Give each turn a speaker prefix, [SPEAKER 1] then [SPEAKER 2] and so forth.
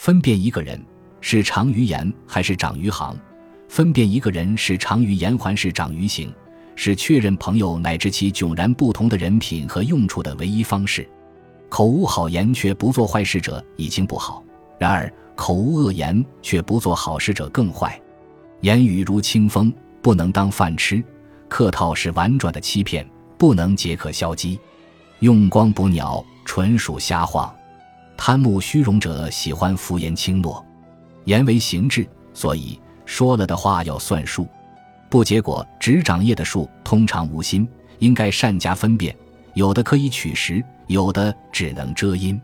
[SPEAKER 1] 分辨一个人是长于言还是长于行，分辨一个人是长于言还是长于行，是确认朋友乃至其迥然不同的人品和用处的唯一方式。口无好言却不做坏事者已经不好，然而口无恶言却不做好事者更坏。言语如清风，不能当饭吃；客套是婉转的欺骗，不能解渴消饥。用光捕鸟，纯属瞎话。贪慕虚荣者喜欢浮言轻诺，言为行制，所以说了的话要算数。不结果只长叶的树通常无心，应该善加分辨，有的可以取食，有的只能遮阴。